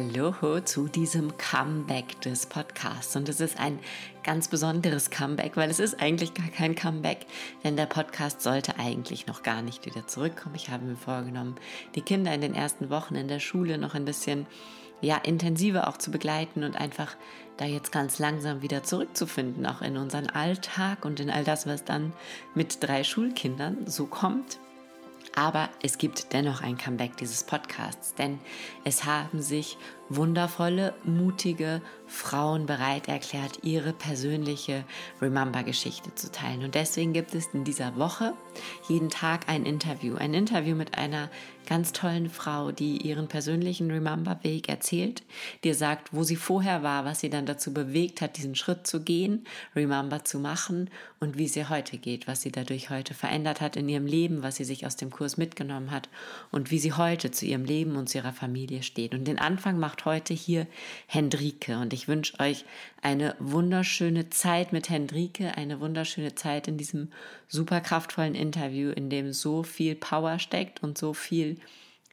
Hallo zu diesem Comeback des Podcasts. Und es ist ein ganz besonderes Comeback, weil es ist eigentlich gar kein Comeback, denn der Podcast sollte eigentlich noch gar nicht wieder zurückkommen. Ich habe mir vorgenommen, die Kinder in den ersten Wochen in der Schule noch ein bisschen ja, intensiver auch zu begleiten und einfach da jetzt ganz langsam wieder zurückzufinden, auch in unseren Alltag und in all das, was dann mit drei Schulkindern so kommt. Aber es gibt dennoch ein Comeback dieses Podcasts, denn es haben sich wundervolle, mutige Frauen bereit erklärt, ihre persönliche Remember-Geschichte zu teilen. Und deswegen gibt es in dieser Woche jeden Tag ein Interview. Ein Interview mit einer ganz tollen Frau, die ihren persönlichen Remember-Weg erzählt, dir sagt, wo sie vorher war, was sie dann dazu bewegt hat, diesen Schritt zu gehen, Remember zu machen und wie sie heute geht, was sie dadurch heute verändert hat in ihrem Leben, was sie sich aus dem Kurs mitgenommen hat und wie sie heute zu ihrem Leben und zu ihrer Familie steht. Und den Anfang macht heute hier Hendrike und ich wünsche euch eine wunderschöne Zeit mit Hendrike, eine wunderschöne Zeit in diesem super kraftvollen Interview, in dem so viel Power steckt und so viel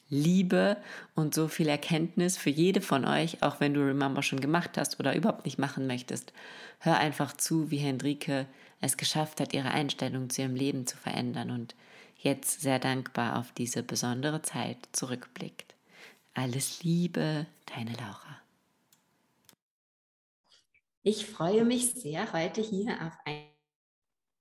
Liebe und so viel Erkenntnis für jede von euch, auch wenn du Remember schon gemacht hast oder überhaupt nicht machen möchtest. Hör einfach zu, wie Hendrike es geschafft hat, ihre Einstellung zu ihrem Leben zu verändern und jetzt sehr dankbar auf diese besondere Zeit zurückblickt. Alles Liebe, deine Laura. Ich freue mich sehr, heute hier auf ein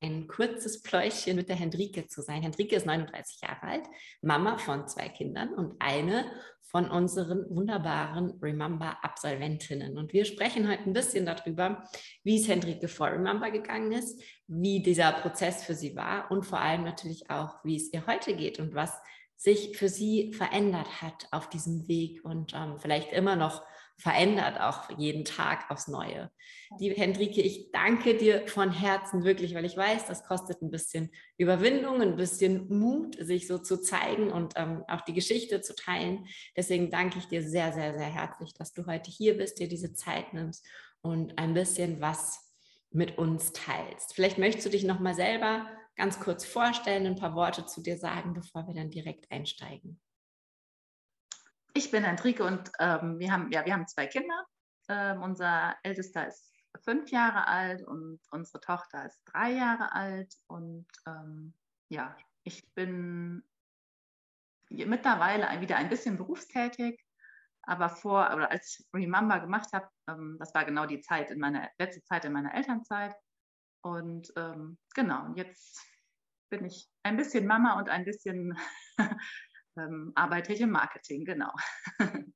ein kurzes Pläuschen mit der Hendrike zu sein. Hendrike ist 39 Jahre alt, Mama von zwei Kindern und eine von unseren wunderbaren Remember-Absolventinnen. Und wir sprechen heute ein bisschen darüber, wie es Hendrike vor Remember gegangen ist, wie dieser Prozess für sie war und vor allem natürlich auch, wie es ihr heute geht und was sich für sie verändert hat auf diesem Weg und ähm, vielleicht immer noch verändert, auch jeden Tag aufs Neue. Liebe Hendrike, ich danke dir von Herzen wirklich, weil ich weiß, das kostet ein bisschen Überwindung, ein bisschen Mut, sich so zu zeigen und ähm, auch die Geschichte zu teilen. Deswegen danke ich dir sehr, sehr, sehr herzlich, dass du heute hier bist, dir diese Zeit nimmst und ein bisschen was mit uns teilst. Vielleicht möchtest du dich noch mal selber ganz kurz vorstellen, ein paar Worte zu dir sagen, bevor wir dann direkt einsteigen. Ich bin Hendrike und ähm, wir, haben, ja, wir haben zwei Kinder. Ähm, unser Ältester ist fünf Jahre alt und unsere Tochter ist drei Jahre alt. Und ähm, ja, ich bin mittlerweile wieder ein bisschen berufstätig. Aber vor, oder als ich Remember gemacht habe, ähm, das war genau die Zeit in meiner letzte Zeit in meiner Elternzeit. Und ähm, genau, jetzt bin ich ein bisschen Mama und ein bisschen ähm, arbeite ich im Marketing, genau.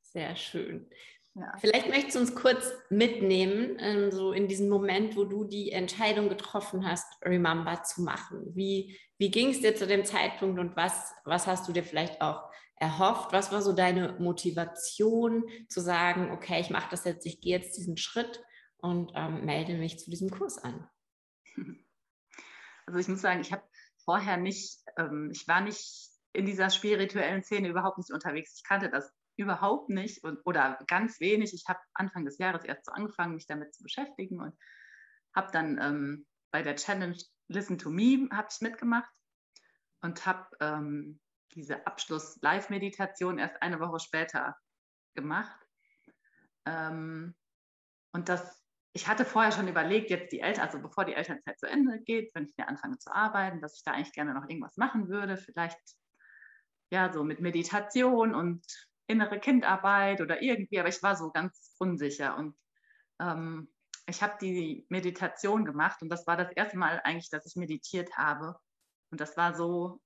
Sehr schön. Ja. Vielleicht möchtest du uns kurz mitnehmen, ähm, so in diesen Moment, wo du die Entscheidung getroffen hast, Remember zu machen. Wie, wie ging es dir zu dem Zeitpunkt und was, was hast du dir vielleicht auch erhofft? Was war so deine Motivation zu sagen, okay, ich mache das jetzt, ich gehe jetzt diesen Schritt und ähm, melde mich zu diesem Kurs an? Also ich muss sagen, ich habe vorher nicht, ähm, ich war nicht in dieser spirituellen Szene überhaupt nicht unterwegs. Ich kannte das überhaupt nicht und, oder ganz wenig. Ich habe Anfang des Jahres erst so angefangen, mich damit zu beschäftigen und habe dann ähm, bei der Challenge Listen to Me habe ich mitgemacht und habe ähm, diese Abschluss-Live-Meditation erst eine Woche später gemacht. Ähm, und das, ich hatte vorher schon überlegt, jetzt die Eltern, also bevor die Elternzeit zu Ende geht, wenn ich wieder anfange zu arbeiten, dass ich da eigentlich gerne noch irgendwas machen würde, vielleicht ja, so mit Meditation und innere Kindarbeit oder irgendwie, aber ich war so ganz unsicher und ähm, ich habe die Meditation gemacht und das war das erste Mal eigentlich, dass ich meditiert habe. Und das war so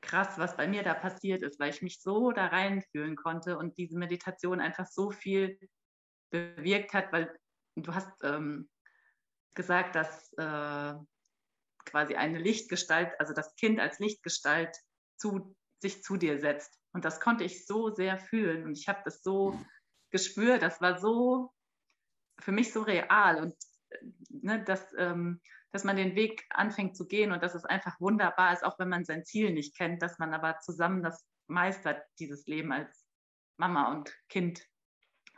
krass, was bei mir da passiert ist, weil ich mich so da reinfühlen konnte und diese Meditation einfach so viel bewirkt hat, weil du hast ähm, gesagt, dass äh, quasi eine Lichtgestalt, also das Kind als Lichtgestalt zu sich zu dir setzt. Und das konnte ich so sehr fühlen und ich habe das so gespürt, das war so für mich so real und ne, dass, ähm, dass man den Weg anfängt zu gehen und dass es einfach wunderbar ist, auch wenn man sein Ziel nicht kennt, dass man aber zusammen das meistert, dieses Leben als Mama und Kind.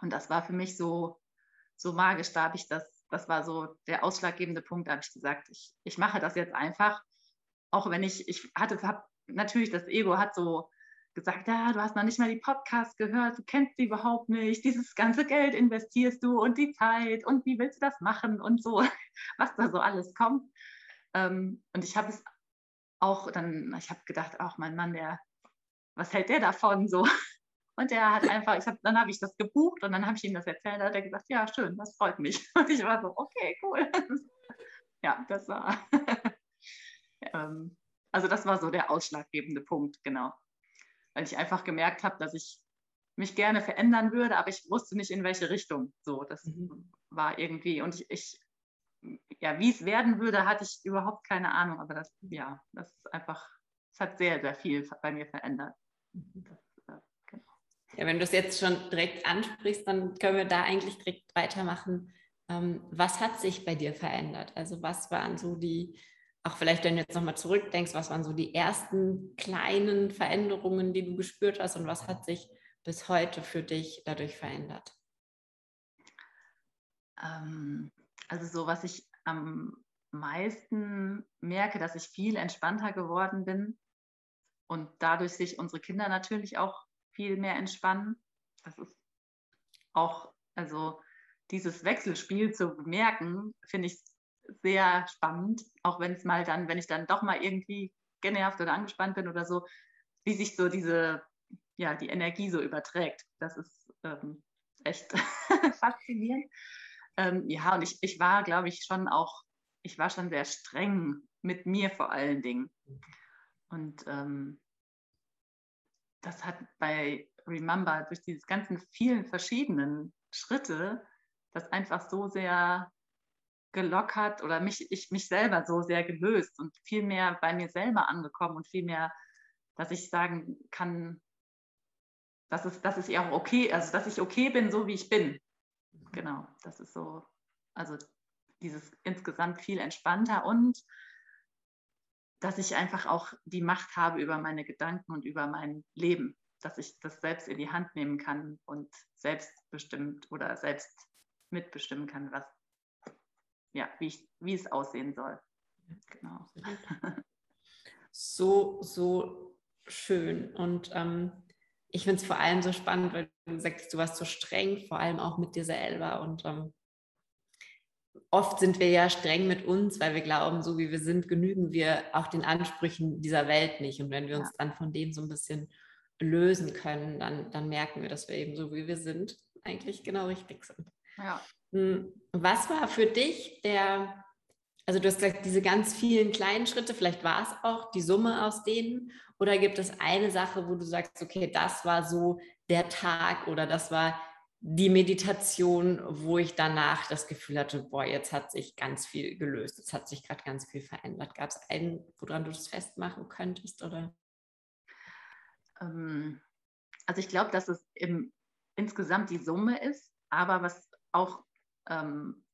Und das war für mich so, so magisch, da habe ich das, das war so der ausschlaggebende Punkt, da habe ich gesagt, ich, ich mache das jetzt einfach, auch wenn ich, ich hatte, habe natürlich das Ego hat so gesagt, ja, du hast noch nicht mal die Podcasts gehört, du kennst sie überhaupt nicht, dieses ganze Geld investierst du und die Zeit und wie willst du das machen und so, was da so alles kommt. Ähm, und ich habe es auch dann, ich habe gedacht, auch mein Mann, der, was hält der davon so? Und der hat einfach, ich hab, dann habe ich das gebucht und dann habe ich ihm das erzählt, da hat er gesagt, ja, schön, das freut mich. Und ich war so, okay, cool. ja, das war, ähm, also das war so der ausschlaggebende Punkt, genau weil ich einfach gemerkt habe, dass ich mich gerne verändern würde, aber ich wusste nicht in welche Richtung. So, das mhm. war irgendwie und ich, ich ja, wie es werden würde, hatte ich überhaupt keine Ahnung, aber das, ja, das ist einfach, es hat sehr, sehr viel bei mir verändert. Mhm. Ja, wenn du es jetzt schon direkt ansprichst, dann können wir da eigentlich direkt weitermachen. Ähm, was hat sich bei dir verändert? Also was waren so die, auch vielleicht, wenn du jetzt nochmal zurückdenkst, was waren so die ersten kleinen Veränderungen, die du gespürt hast und was hat sich bis heute für dich dadurch verändert? Ähm, also so, was ich am meisten merke, dass ich viel entspannter geworden bin und dadurch sich unsere Kinder natürlich auch viel mehr entspannen. Das ist auch, also dieses Wechselspiel zu bemerken, finde ich sehr spannend, auch wenn es mal dann, wenn ich dann doch mal irgendwie genervt oder angespannt bin oder so, wie sich so diese, ja, die Energie so überträgt. Das ist ähm, echt faszinierend. Ähm, ja, und ich, ich war, glaube ich, schon auch, ich war schon sehr streng mit mir vor allen Dingen. Und ähm, das hat bei Remember durch diese ganzen vielen verschiedenen Schritte das einfach so sehr gelockert oder mich, ich mich selber so sehr gelöst und viel mehr bei mir selber angekommen und viel mehr, dass ich sagen kann, dass es, dass es ja auch okay, also dass ich okay bin, so wie ich bin. Genau, das ist so, also dieses insgesamt viel entspannter und dass ich einfach auch die Macht habe über meine Gedanken und über mein Leben, dass ich das selbst in die Hand nehmen kann und selbstbestimmt oder selbst mitbestimmen kann, was ja, wie, ich, wie es aussehen soll. Genau. So, so schön. Und ähm, ich finde es vor allem so spannend, weil du sagst, du warst so streng, vor allem auch mit dir selber. Und ähm, oft sind wir ja streng mit uns, weil wir glauben, so wie wir sind, genügen wir auch den Ansprüchen dieser Welt nicht. Und wenn wir uns ja. dann von dem so ein bisschen lösen können, dann, dann merken wir, dass wir eben so wie wir sind, eigentlich genau richtig sind. Ja. Hm, was war für dich der, also du hast gesagt, diese ganz vielen kleinen Schritte, vielleicht war es auch die Summe aus denen, oder gibt es eine Sache, wo du sagst, okay, das war so der Tag oder das war die Meditation, wo ich danach das Gefühl hatte, boah, jetzt hat sich ganz viel gelöst, jetzt hat sich gerade ganz viel verändert. Gab es einen, woran du das festmachen könntest, oder? Ähm, also ich glaube, dass es im, insgesamt die Summe ist, aber was auch ähm,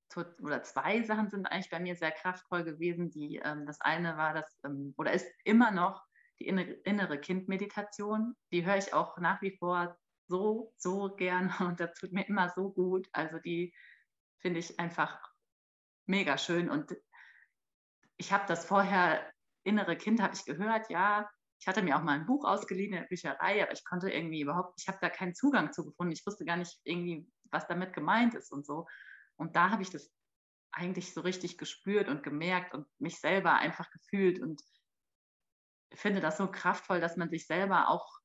oder zwei Sachen sind eigentlich bei mir sehr kraftvoll gewesen. Die, ähm, das eine war das, ähm, oder ist immer noch die innere, innere Kindmeditation. Die höre ich auch nach wie vor so, so gern und das tut mir immer so gut. Also die finde ich einfach mega schön. Und ich habe das vorher, innere Kind habe ich gehört, ja. Ich hatte mir auch mal ein Buch ausgeliehen in der Bücherei, aber ich konnte irgendwie überhaupt, ich habe da keinen Zugang zu gefunden. Ich wusste gar nicht irgendwie, was damit gemeint ist und so. Und da habe ich das eigentlich so richtig gespürt und gemerkt und mich selber einfach gefühlt und finde das so kraftvoll, dass man sich selber auch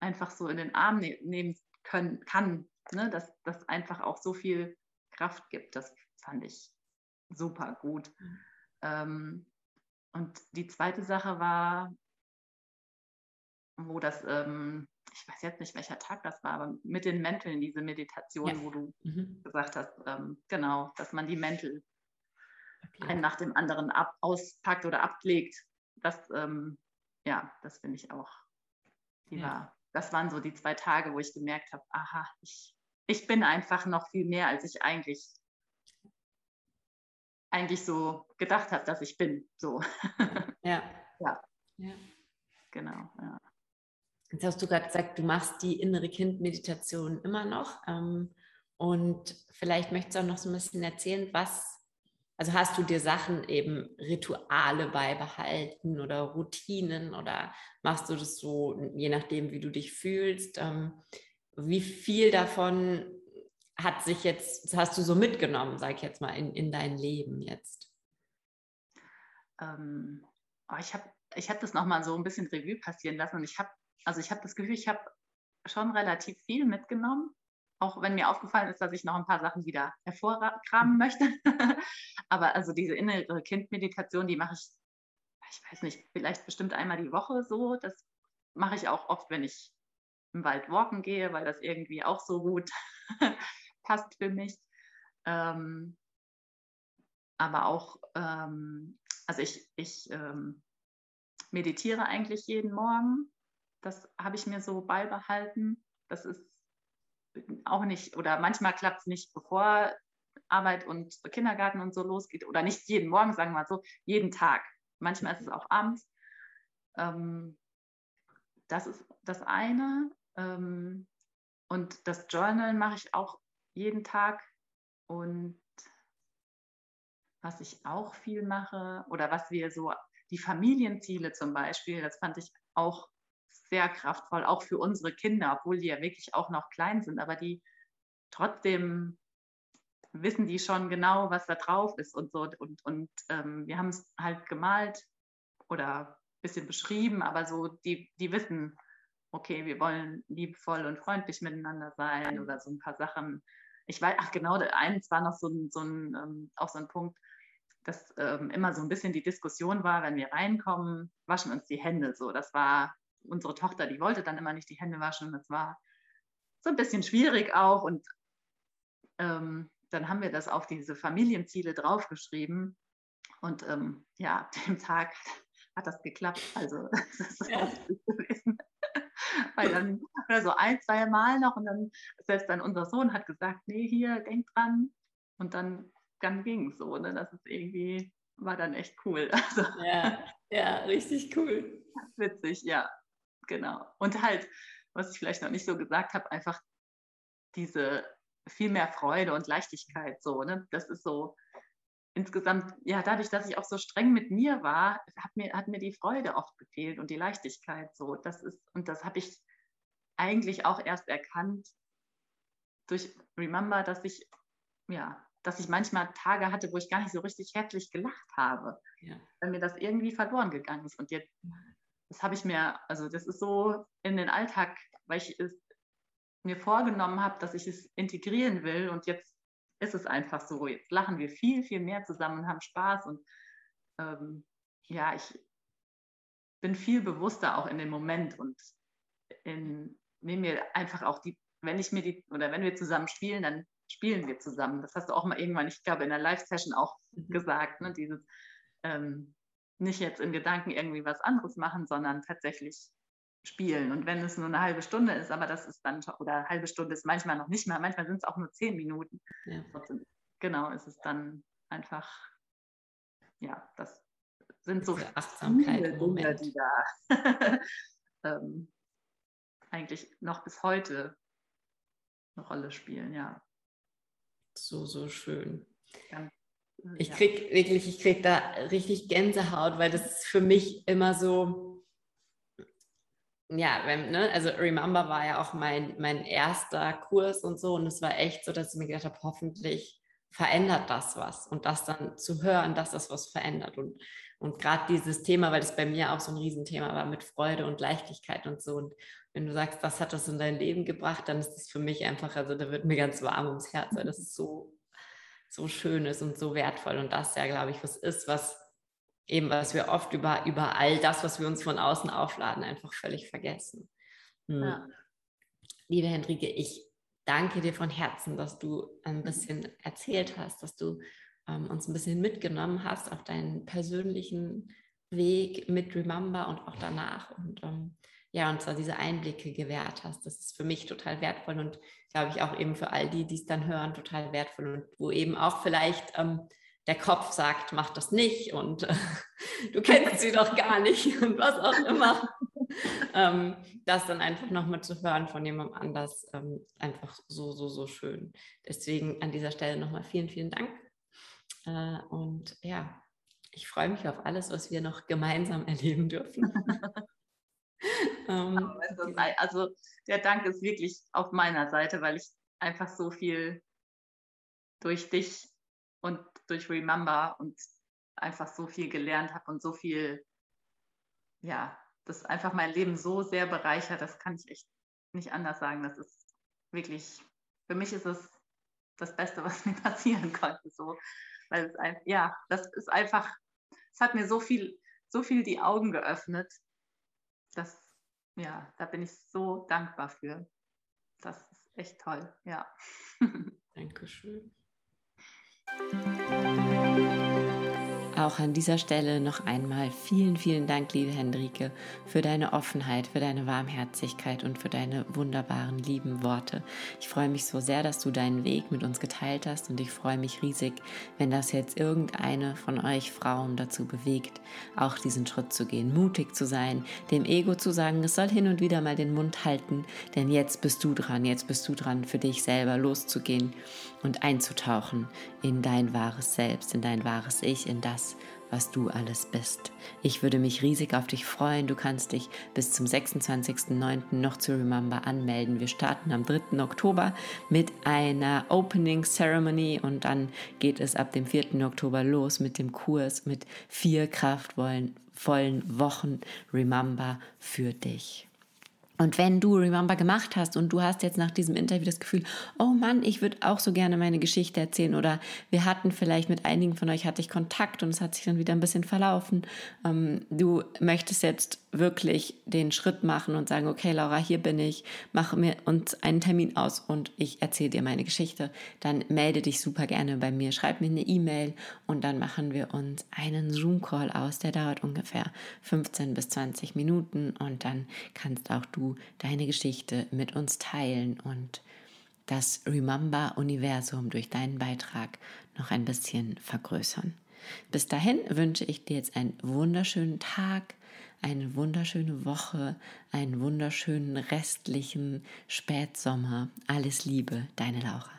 einfach so in den Arm ne nehmen können, kann, ne? dass das einfach auch so viel Kraft gibt. Das fand ich super gut. Mhm. Ähm, und die zweite Sache war, wo das ähm, ich weiß jetzt nicht, welcher Tag das war, aber mit den Mänteln, diese Meditation, ja. wo du mhm. gesagt hast, ähm, genau, dass man die Mäntel okay. einen nach dem anderen ab, auspackt oder ablegt. Das, ähm, ja, das finde ich auch. Ja. War, das waren so die zwei Tage, wo ich gemerkt habe, aha, ich, ich bin einfach noch viel mehr, als ich eigentlich eigentlich so gedacht habe, dass ich bin. So. Ja. ja. ja. Genau. Ja. Jetzt hast du gerade gesagt, du machst die innere Kind-Meditation immer noch. Ähm, und vielleicht möchtest du auch noch so ein bisschen erzählen, was also hast du dir Sachen eben Rituale beibehalten oder Routinen oder machst du das so, je nachdem, wie du dich fühlst? Ähm, wie viel davon hat sich jetzt, hast du so mitgenommen, sag ich jetzt mal, in, in dein Leben jetzt? Ähm, oh, ich habe ich hab das nochmal so ein bisschen Revue passieren lassen und ich habe, also ich habe das Gefühl, ich habe schon relativ viel mitgenommen auch wenn mir aufgefallen ist, dass ich noch ein paar Sachen wieder hervorkramen möchte. Aber also diese innere Kindmeditation, die mache ich, ich weiß nicht, vielleicht bestimmt einmal die Woche so. Das mache ich auch oft, wenn ich im Wald walken gehe, weil das irgendwie auch so gut passt für mich. Ähm, aber auch, ähm, also ich, ich ähm, meditiere eigentlich jeden Morgen. Das habe ich mir so beibehalten. Das ist auch nicht, oder manchmal klappt es nicht, bevor Arbeit und Kindergarten und so losgeht, oder nicht jeden Morgen, sagen wir mal so, jeden Tag. Manchmal ist es auch abends. Ähm, das ist das eine. Ähm, und das Journal mache ich auch jeden Tag. Und was ich auch viel mache, oder was wir so, die Familienziele zum Beispiel, das fand ich auch sehr kraftvoll, auch für unsere Kinder, obwohl die ja wirklich auch noch klein sind, aber die trotzdem wissen die schon genau, was da drauf ist und so. Und, und ähm, wir haben es halt gemalt oder ein bisschen beschrieben, aber so, die, die wissen, okay, wir wollen liebevoll und freundlich miteinander sein oder so ein paar Sachen. Ich weiß, ach genau, eins war noch so ein, so ein ähm, auch so ein Punkt, dass ähm, immer so ein bisschen die Diskussion war, wenn wir reinkommen, waschen uns die Hände so. Das war unsere Tochter, die wollte dann immer nicht die Hände waschen. Das war so ein bisschen schwierig auch. Und ähm, dann haben wir das auf diese Familienziele draufgeschrieben. Und ähm, ja, dem Tag hat das geklappt. Also das ist ja. gewesen. Weil dann so ein, zwei Mal noch und dann selbst dann unser Sohn hat gesagt, nee, hier, denk dran. Und dann, dann ging es so. Ne? Das ist irgendwie, war dann echt cool. Also, ja, ja, richtig cool. Witzig, ja genau. Und halt, was ich vielleicht noch nicht so gesagt habe, einfach diese viel mehr Freude und Leichtigkeit so, ne? Das ist so insgesamt, ja, dadurch, dass ich auch so streng mit mir war, hat mir, hat mir die Freude oft gefehlt und die Leichtigkeit so. Das ist, und das habe ich eigentlich auch erst erkannt durch Remember, dass ich, ja, dass ich manchmal Tage hatte, wo ich gar nicht so richtig herzlich gelacht habe, ja. weil mir das irgendwie verloren gegangen ist. Und jetzt das habe ich mir, also das ist so in den Alltag, weil ich es mir vorgenommen habe, dass ich es integrieren will und jetzt ist es einfach so. Jetzt lachen wir viel, viel mehr zusammen und haben Spaß und ähm, ja, ich bin viel bewusster auch in dem Moment und in, nehme mir einfach auch die, wenn ich mir die, oder wenn wir zusammen spielen, dann spielen wir zusammen. Das hast du auch mal irgendwann, ich glaube, in der Live-Session auch mhm. gesagt, ne? dieses, ähm, nicht jetzt in Gedanken irgendwie was anderes machen, sondern tatsächlich spielen. Und wenn es nur eine halbe Stunde ist, aber das ist dann, oder eine halbe Stunde ist manchmal noch nicht mal, manchmal sind es auch nur zehn Minuten. Ja. Genau, ist es dann einfach, ja, das sind so viele Dinge, die da ähm, eigentlich noch bis heute eine Rolle spielen, ja. So, so schön. Ganz ich krieg wirklich, ich krieg da richtig Gänsehaut, weil das ist für mich immer so, ja, wenn, ne, also Remember war ja auch mein, mein erster Kurs und so und es war echt so, dass ich mir gedacht habe, hoffentlich verändert das was und das dann zu hören, dass das was verändert und, und gerade dieses Thema, weil das bei mir auch so ein Riesenthema war mit Freude und Leichtigkeit und so und wenn du sagst, das hat das in dein Leben gebracht, dann ist das für mich einfach, also da wird mir ganz warm ums Herz, weil das ist so so schön ist und so wertvoll. Und das ja, glaube ich, was ist, was eben, was wir oft über, über all das, was wir uns von außen aufladen, einfach völlig vergessen. Hm. Ja. Liebe Hendrike, ich danke dir von Herzen, dass du ein bisschen erzählt hast, dass du ähm, uns ein bisschen mitgenommen hast auf deinen persönlichen Weg mit Remember und auch danach. Und ähm, ja, und zwar diese Einblicke gewährt hast. Das ist für mich total wertvoll und glaube ich auch eben für all die, die es dann hören, total wertvoll und wo eben auch vielleicht ähm, der Kopf sagt, mach das nicht und äh, du kennst sie doch gar nicht und was auch immer. ähm, das dann einfach nochmal zu hören von jemandem anders, ähm, einfach so, so, so schön. Deswegen an dieser Stelle nochmal vielen, vielen Dank. Äh, und ja, ich freue mich auf alles, was wir noch gemeinsam erleben dürfen. ähm, also der Dank ist wirklich auf meiner Seite, weil ich einfach so viel durch dich und durch Remember und einfach so viel gelernt habe und so viel, ja, das einfach mein Leben so sehr bereichert, das kann ich echt nicht anders sagen. Das ist wirklich, für mich ist es das Beste, was mir passieren konnte. So. Weil es ein, ja, das ist einfach, es hat mir so viel, so viel die Augen geöffnet. Das, ja, da bin ich so dankbar für. Das ist echt toll, ja. Dankeschön. Auch an dieser Stelle noch einmal vielen, vielen Dank, liebe Hendrike, für deine Offenheit, für deine Warmherzigkeit und für deine wunderbaren, lieben Worte. Ich freue mich so sehr, dass du deinen Weg mit uns geteilt hast und ich freue mich riesig, wenn das jetzt irgendeine von euch Frauen dazu bewegt, auch diesen Schritt zu gehen, mutig zu sein, dem Ego zu sagen, es soll hin und wieder mal den Mund halten, denn jetzt bist du dran, jetzt bist du dran, für dich selber loszugehen und einzutauchen in dein wahres Selbst, in dein wahres Ich, in das, was du alles bist. Ich würde mich riesig auf dich freuen. Du kannst dich bis zum 26.09. noch zu Remember anmelden. Wir starten am 3. Oktober mit einer Opening Ceremony und dann geht es ab dem 4. Oktober los mit dem Kurs mit vier kraftvollen Wochen Remember für dich. Und wenn du Remember gemacht hast und du hast jetzt nach diesem Interview das Gefühl, oh Mann, ich würde auch so gerne meine Geschichte erzählen oder wir hatten vielleicht mit einigen von euch hatte ich Kontakt und es hat sich dann wieder ein bisschen verlaufen. Ähm, du möchtest jetzt wirklich den Schritt machen und sagen, okay, Laura, hier bin ich, mache mir uns einen Termin aus und ich erzähle dir meine Geschichte, dann melde dich super gerne bei mir, schreib mir eine E-Mail und dann machen wir uns einen Zoom-Call aus, der dauert ungefähr 15 bis 20 Minuten und dann kannst auch deine Geschichte mit uns teilen und das Remember-Universum durch deinen Beitrag noch ein bisschen vergrößern. Bis dahin wünsche ich dir jetzt einen wunderschönen Tag, eine wunderschöne Woche, einen wunderschönen restlichen Spätsommer. Alles Liebe, deine Laura.